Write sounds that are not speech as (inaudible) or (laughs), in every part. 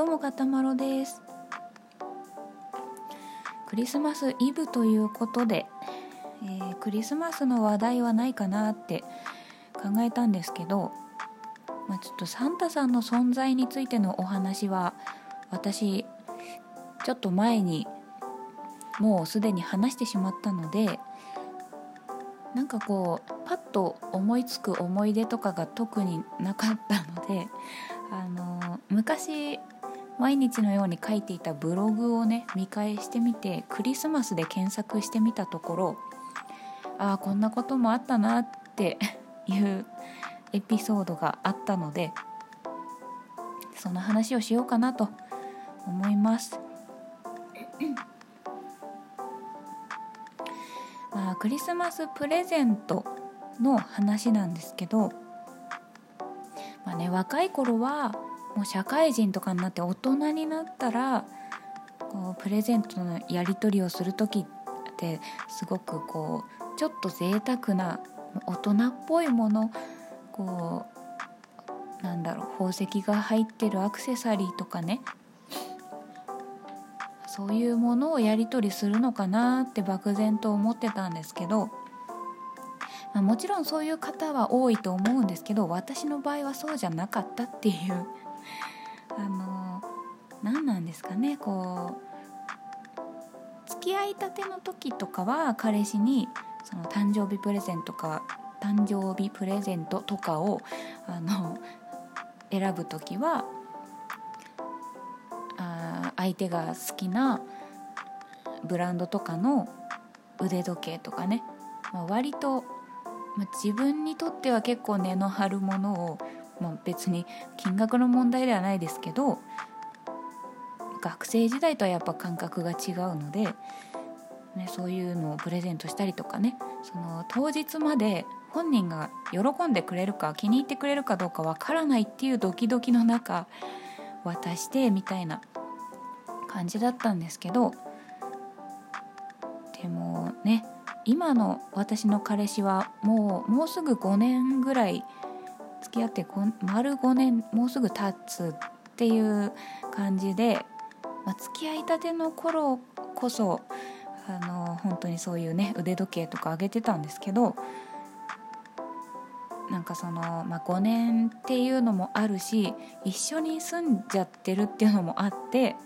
どうもかたまろです。クリスマスイブということで、えー、クリスマスの話題はないかなって考えたんですけど、まあ、ちょっとサンタさんの存在についてのお話は私ちょっと前にもうすでに話してしまったのでなんかこうパッと思いつく思い出とかが特になかったのであの昔毎日のように書いていたブログをね見返してみてクリスマスで検索してみたところああこんなこともあったなって (laughs) いうエピソードがあったのでその話をしようかなと思います。ま (coughs) あ、クリスマスプレゼントの話なんですけど、まあね、若い頃はもう社会人とかになって大人になったらこうプレゼントのやり取りをする時ってすごくこうちょっと贅沢な大人っぽいものこうなんだろう宝石が入ってるアクセサリーとかね。そういうものをやり取りするのかなって漠然と思ってたんですけど、まあ、もちろんそういう方は多いと思うんですけど私の場合はそうじゃなかったっていうあの何なんですかねこう付き合いたての時とかは彼氏にその誕生日プレゼントか誕生日プレゼントとかをあの選ぶ時はあ相手が好きなブランドとかの腕時計とかね、まあ、割と、まあ、自分にとっては結構値の張るものをまあ、別に金額の問題ではないですけど学生時代とはやっぱ感覚が違うので、ね、そういうのをプレゼントしたりとかねその当日まで本人が喜んでくれるか気に入ってくれるかどうかわからないっていうドキドキの中渡してみたいな感じだったんですけどでもね今の私の彼氏はもうもうすぐ5年ぐらい付き合って丸5年もうすぐ経つっていう感じで、まあ、付き合いたての頃こそあの本当にそういうね腕時計とかあげてたんですけどなんかその、まあ、5年っていうのもあるし一緒に住んじゃってるっていうのもあって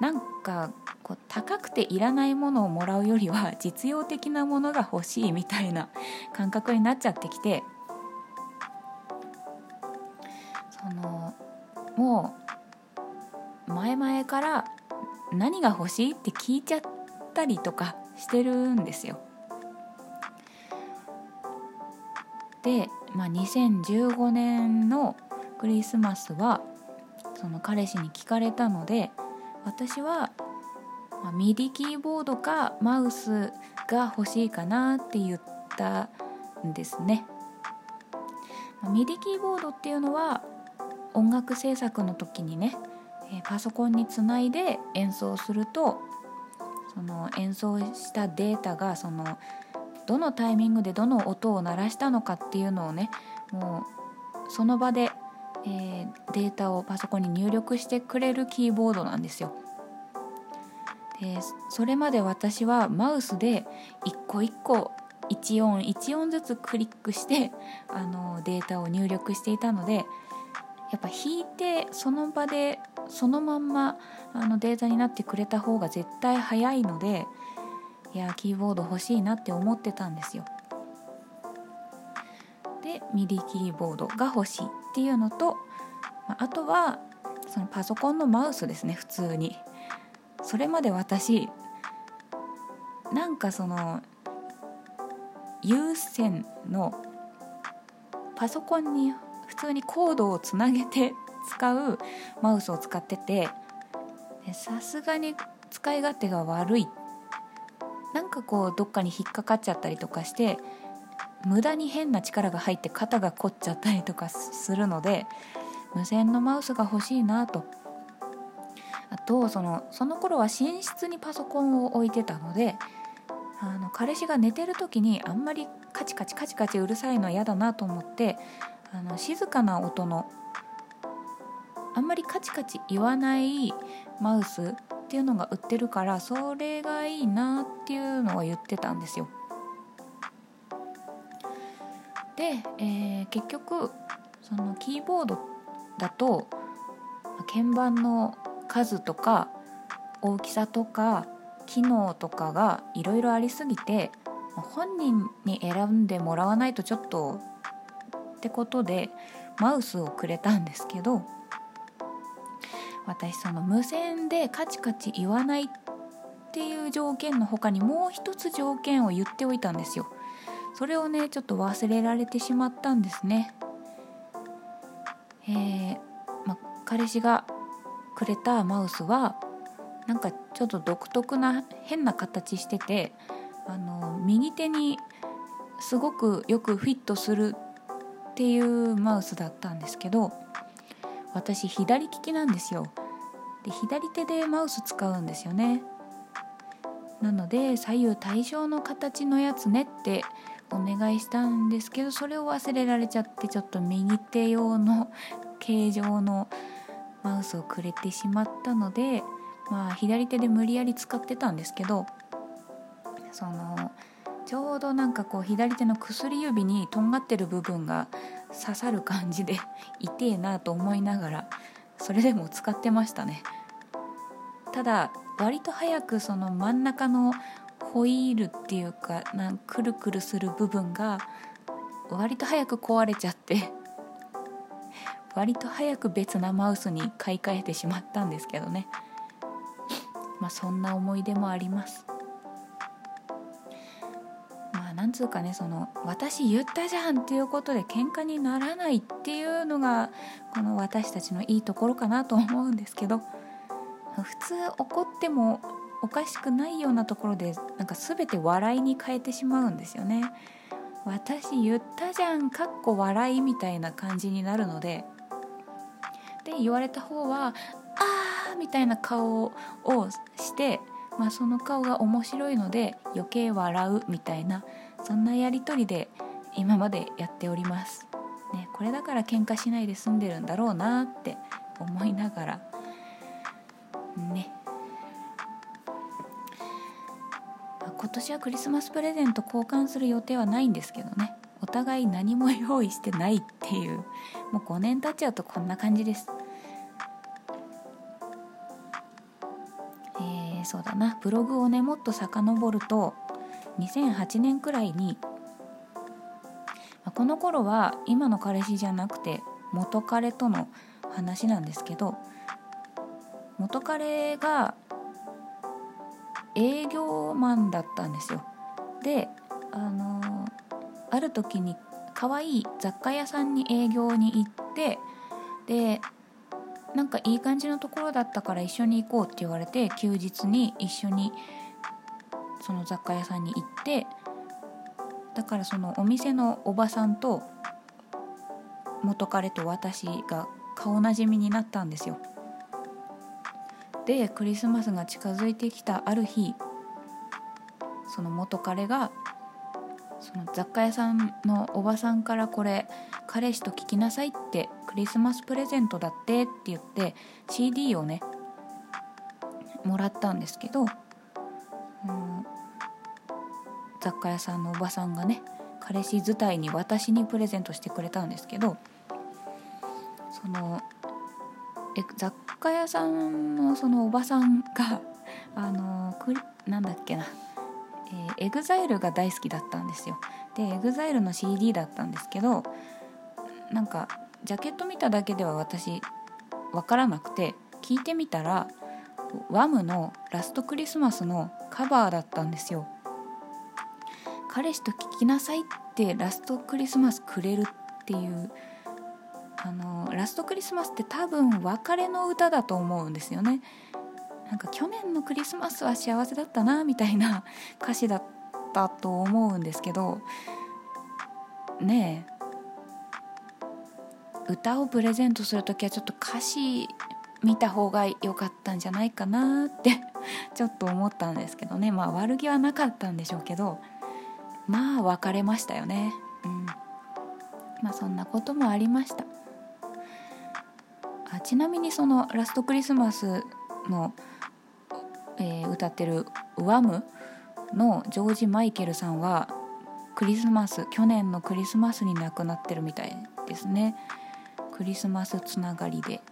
なんかこう高くていらないものをもらうよりは実用的なものが欲しいみたいな感覚になっちゃってきてもう前々から何が欲しいって聞いちゃったりとかしてるんですよ。で、まあ、2015年のクリスマスはその彼氏に聞かれたので私は、まあ、ミディキーボードかマウスが欲しいかなって言ったんですね。ミディキーボードっていうのは音楽制作の時にね、えパソコンにつないで演奏するとその演奏したデータがそのどのタイミングでどの音を鳴らしたのかっていうのをねもうその場で、えー、データをパソコンに入力してくれるキーボードなんですよ。でそれまで私はマウスで一個一個1音1音ずつクリックしてあのデータを入力していたのでやっぱ弾いてその場でそのまんまあのデータになってくれた方が絶対早いのでいやキーボード欲しいなって思ってたんですよ。でミディキーボードが欲しいっていうのとあとはそのパソコンのマウスですね普通に。それまで私なんかその有線のパソコンに普通にコードをつなげて使うマウスを使っててさすがに使い勝手が悪い。なんかこうどっかに引っかかっちゃったりとかして無駄に変な力が入って肩が凝っちゃったりとかするので無線のマウスが欲しいなと。あとそのその頃は寝室にパソコンを置いてたのであの彼氏が寝てる時にあんまりカチカチカチカチうるさいの嫌だなと思ってあの静かな音のあんまりカチカチ言わないマウスっていうのが売ってるからそれがいいなっていうのは言ってたんですよ。で、えー、結局そのキーボードだと鍵盤の数とか大きさとか機能とかがいろいろありすぎて本人に選んでもらわないとちょっとってことでマウスをくれたんですけど私その無線でカチカチ言わないっていう条件の他にもう一つ条件を言っておいたんですよ。それをねちょっと忘れられてしまったんですね。えー、ま、彼氏がくれたマウスはなんかちょっと独特な変な形しててあの右手にすごくよくフィットするっていうマウスだったんですけど私左利きなんですよ。で左手でマウス使うんですよね。なので左右対称の形のやつねってお願いしたんですけどそれを忘れられちゃってちょっと右手用の形状のマウスをくれてしまったのでまあ左手で無理やり使ってたんですけどそのちょうどなんかこう左手の薬指にとんがってる部分が刺さる感じで痛えなと思いながらそれでも使ってましたね。ただ割と早くその真ん中のホイールっていうかなんくるくるする部分が割と早く壊れちゃって割と早く別なマウスに買い替えてしまったんですけどね。まあそんな思い出もあります。なんつうかねその私言ったじゃんっていうことで喧嘩にならないっていうのがこの私たちのいいところかなと思うんですけど (laughs) 普通怒ってもおかしくないようなところでなんか全て笑いに変えてしまうんですよね。私言ったじゃんかっこ笑いみたいな感じになるのでで言われた方はあーみたいな顔をして、まあ、その顔が面白いので余計笑うみたいなそんなやり取りで今までやっております。ね、これだから喧嘩しないで済んでるんだろうなって思いながら。ね。今年はクリスマスプレゼント交換する予定はないんですけどね。お互い何も用意してないっていう。もう5年経っちゃうとこんな感じです。えー、そうだな。ブログをねもっと遡ると2008年くらいにこの頃は今の彼氏じゃなくて元彼との話なんですけど元彼が営業マンだったんですよ。であのー、ある時に可愛い雑貨屋さんに営業に行ってでなんかいい感じのところだったから一緒に行こうって言われて休日に一緒にその雑貨屋さんに行ってだからそのお店のおばさんと元彼と私が顔なじみになったんですよ。でクリスマスが近づいてきたある日その元彼がその雑貨屋さんのおばさんからこれ彼氏と聞きなさいってクリスマスプレゼントだってって言って CD をねもらったんですけど、うん、雑貨屋さんのおばさんがね彼氏伝いに私にプレゼントしてくれたんですけどそのえ雑貨屋さんのそのおばさんが (laughs) あのクなんだっけな、えー、エグザイルが大好きだったんですよ。でエグザイルの CD だったんですけどなんかジャケット見ただけでは私分からなくて聞いてみたらワムの「ラストクリスマス」のカバーだったんですよ。彼氏と聞きなさいってラストクリスマスくれるっていうあのラストクリスマスって多分別れの歌だと思うんですよね。なんか去年のクリスマスは幸せだったなみたいな (laughs) 歌詞だったと思うんですけどねえ。歌をプレゼントする時はちょっと歌詞見た方が良かったんじゃないかなって (laughs) ちょっと思ったんですけどね。まあ悪気はなかったんでしょうけど。まあ別れましたよね。うん。まあそんなこともありました。あちなみにその「ラストクリスマスの」えー、歌ってる「ウワム」のジョージ・マイケルさんはクリスマス去年のクリスマスに亡くなってるみたいですね。クリスマスつながりで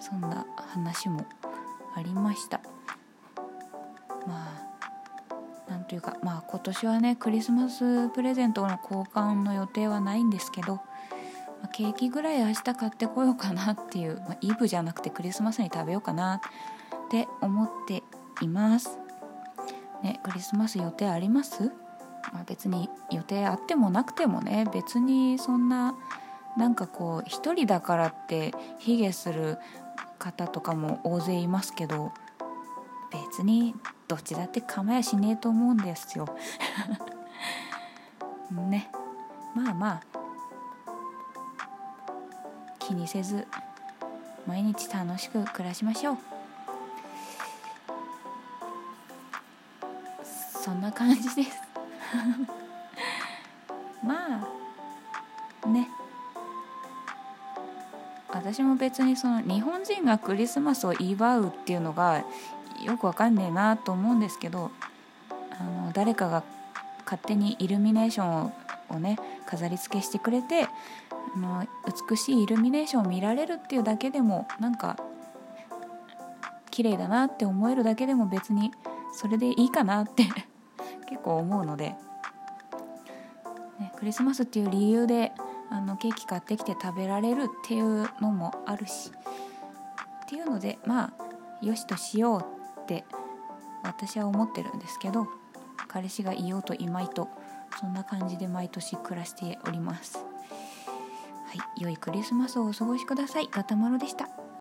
そんな話もありました。まあなんというかまあ今年はねクリスマスプレゼントの交換の予定はないんですけど、まあ、ケーキぐらい明日買ってこようかなっていう、まあ、イブじゃなくてクリスマスに食べようかなって思っています。ねクリスマス予定あります？まあ、別に予定あってもなくてもね別にそんななんかこう一人だからって卑下する方とかも大勢いますけど別にどっちだって構やしねえと思うんですよ。(laughs) ね。まあまあ。気にせず毎日楽しく暮らしましょう。そんな感じです。(laughs) まあね。私も別にその日本人がクリスマスを祝うっていうのがよくわかんねえなと思うんですけどあの誰かが勝手にイルミネーションをね飾り付けしてくれてあの美しいイルミネーションを見られるっていうだけでもなんか綺麗だなって思えるだけでも別にそれでいいかなって (laughs) 結構思うので、ね、クリスマスっていう理由であのケーキ買ってきて食べられるっていうのもあるしっていうのでまあよしとしようって私は思ってるんですけど彼氏がいようといまいとそんな感じで毎年暮らしております。はい良いクリスマスをお過ごしください。ガタマロでした。